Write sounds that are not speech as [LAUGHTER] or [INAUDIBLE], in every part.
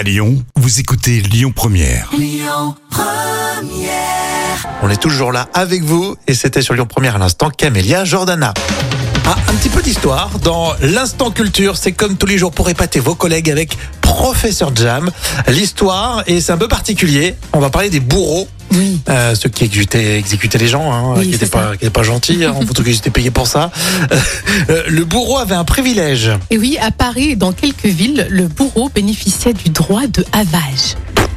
À Lyon, vous écoutez Lyon Première. On est toujours là avec vous et c'était sur Lyon Première à l'instant Camélia Jordana. Ah, un petit peu d'histoire dans l'instant culture, c'est comme tous les jours pour épater vos collègues avec Professeur Jam. L'histoire, et c'est un peu particulier, on va parler des bourreaux. Oui. Euh, ceux qui exécutaient, exécutaient les gens, hein, Oui, qui n'étaient pas, gentils, hein, en tout cas ils étaient payés pour ça. Euh, le bourreau avait un privilège. Et oui, à Paris et dans quelques villes, le bourreau bénéficiait du droit de havage.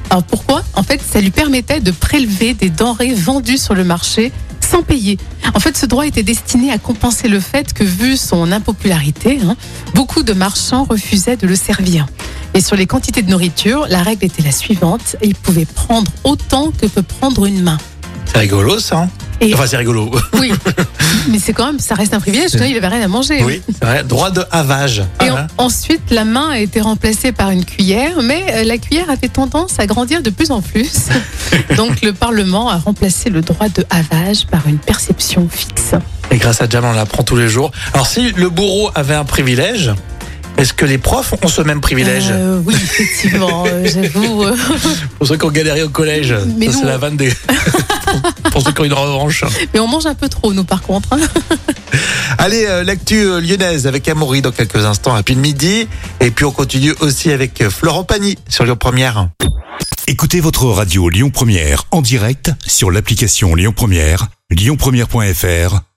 Alors pourquoi? En fait, ça lui permettait de prélever des denrées vendues sur le marché sans payer. En fait, ce droit était destiné à compenser le fait que, vu son impopularité, hein, beaucoup de marchands refusaient de le servir. Et sur les quantités de nourriture, la règle était la suivante il pouvait prendre autant que peut prendre une main. C'est rigolo ça. hein Et Enfin c'est rigolo. oui, [LAUGHS] mais c'est quand même, ça reste un privilège. sinon il avait rien à manger. Oui, c'est vrai. Droit de havage. Et Ah, hein. ensuite, la main a été remplacée par une cuillère, mais euh, la cuillère avait tendance à grandir de plus en plus. [LAUGHS] Donc le Parlement a remplacé le droit de havage par une perception fixe. Et grâce à Jam, on l'apprend tous les jours. Alors, si le bourreau avait un privilège, est-ce que les profs ont ce même privilège Euh, oui, effectivement, euh, [LAUGHS] j'avoue. euh, Pour ceux qui ont galéré au collège, Mais ça, c'est la on- vanne des. [LAUGHS] pour ceux qui ont une revanche. mais on mange un peu trop, nous, par contre. hein. [LAUGHS] Allez, euh, l'actu lyonnaise avec Amaury dans quelques instants à pile midi. Et puis, on continue aussi avec Florent Pagny sur Lyon Première. Écoutez votre radio Lyon Première en direct sur l'application Lyon Première, lyonpremière.fr